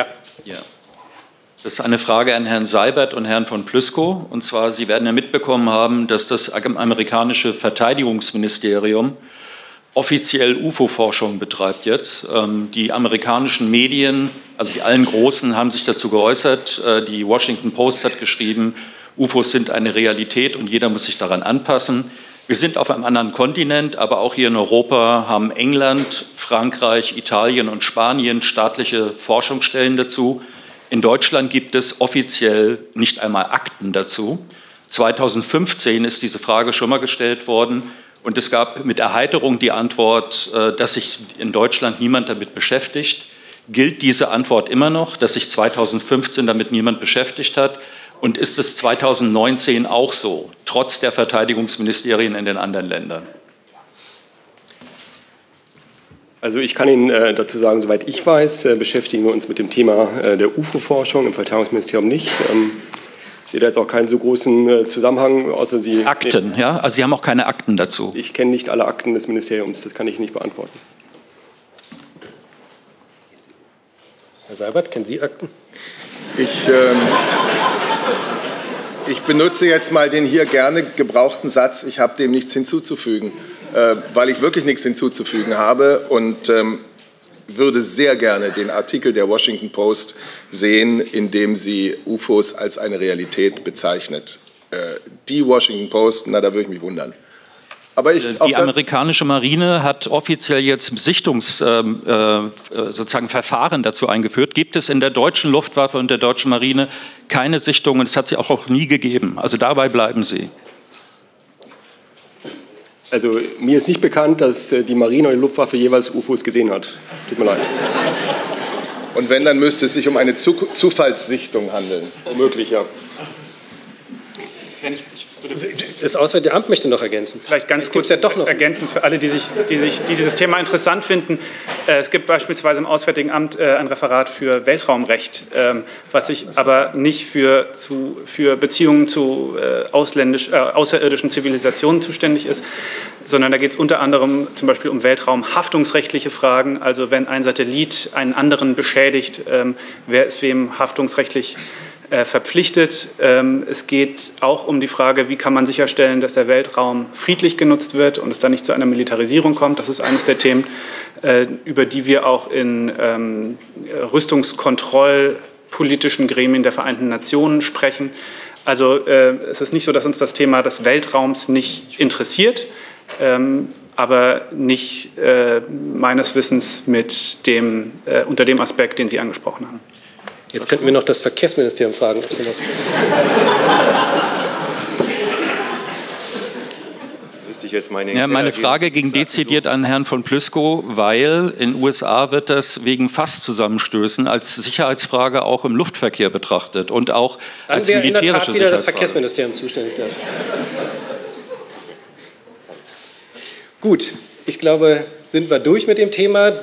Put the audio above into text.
Ja. Ja. Das ist eine Frage an Herrn Seibert und Herrn von Plüskow. Und zwar, Sie werden ja mitbekommen haben, dass das amerikanische Verteidigungsministerium offiziell UFO-Forschung betreibt jetzt. Ähm, die amerikanischen Medien, also die allen Großen, haben sich dazu geäußert. Äh, die Washington Post hat geschrieben, UFOs sind eine Realität und jeder muss sich daran anpassen. Wir sind auf einem anderen Kontinent, aber auch hier in Europa haben England, Frankreich, Italien und Spanien staatliche Forschungsstellen dazu. In Deutschland gibt es offiziell nicht einmal Akten dazu. 2015 ist diese Frage schon mal gestellt worden und es gab mit Erheiterung die Antwort, äh, dass sich in Deutschland niemand damit beschäftigt. Gilt diese Antwort immer noch, dass sich 2015 damit niemand beschäftigt hat? Und ist es 2019 auch so, trotz der Verteidigungsministerien in den anderen Ländern? Also ich kann Ihnen äh, dazu sagen, soweit ich weiß, äh, beschäftigen wir uns mit dem Thema äh, der UFO-Forschung im Verteidigungsministerium nicht. Ähm, ich sehe da jetzt auch keinen so großen Zusammenhang, außer Sie... Akten, nee, ja? Also Sie haben auch keine Akten dazu? Ich kenne nicht alle Akten des Ministeriums, das kann ich nicht beantworten. Herr Seibert, kennen Sie Akten? Ich, ähm, ich benutze jetzt mal den hier gerne gebrauchten Satz, ich habe dem nichts hinzuzufügen. Äh, weil ich wirklich nichts hinzuzufügen habe und ähm, würde sehr gerne den Artikel der Washington Post sehen, in dem sie UFOs als eine Realität bezeichnet. Äh, die Washington Post, na, da würde ich mich wundern. Aber ich, die amerikanische Marine hat offiziell jetzt Sichtungs, ähm, äh, sozusagen Verfahren dazu eingeführt. Gibt es in der deutschen Luftwaffe und der deutschen Marine keine Sichtungen? Das hat sie auch, auch nie gegeben. Also dabei bleiben Sie. Also mir ist nicht bekannt, dass äh, die Marine oder die Luftwaffe jeweils UFOs gesehen hat. Tut mir leid. Und wenn, dann müsste es sich um eine Zufallssichtung handeln. Womöglich, ja. Das Auswärtige Amt möchte noch ergänzen. Vielleicht ganz kurz ja doch noch ergänzen für alle, die, sich, die, sich, die dieses Thema interessant finden. Äh, es gibt beispielsweise im Auswärtigen Amt äh, ein Referat für Weltraumrecht, ähm, was sich aber nicht für, zu, für Beziehungen zu äh, ausländisch, außerirdischen Zivilisationen zuständig ist, sondern da geht es unter anderem zum Beispiel um Weltraumhaftungsrechtliche Fragen. Also wenn ein Satellit einen anderen beschädigt, ähm, wer ist wem haftungsrechtlich äh, verpflichtet. Ähm, es geht auch um die Frage, wie kann man sicherstellen, dass der Weltraum friedlich genutzt wird und es da nicht zu einer Militarisierung kommt. Das ist eines der Themen, äh, über die wir auch in ähm, Rüstungskontrollpolitischen Gremien der Vereinten Nationen sprechen. Also äh, es ist nicht so, dass uns das Thema des Weltraums nicht interessiert, ähm, aber nicht meines Wissens mit dem, unter dem Aspekt, den Sie angesprochen haben. Jetzt könnten wir noch das Verkehrsministerium fragen. Ob Sie noch meine, ja, meine Frage ging dezidiert an Herrn von Plüskow, weil in den USA wird das wegen Fasszusammenstößen als Sicherheitsfrage auch im Luftverkehr betrachtet und auch Dann als militärische in der Tat wieder das Verkehrsministerium zuständig. Da. Gut, ich glaube, sind wir durch mit dem Thema.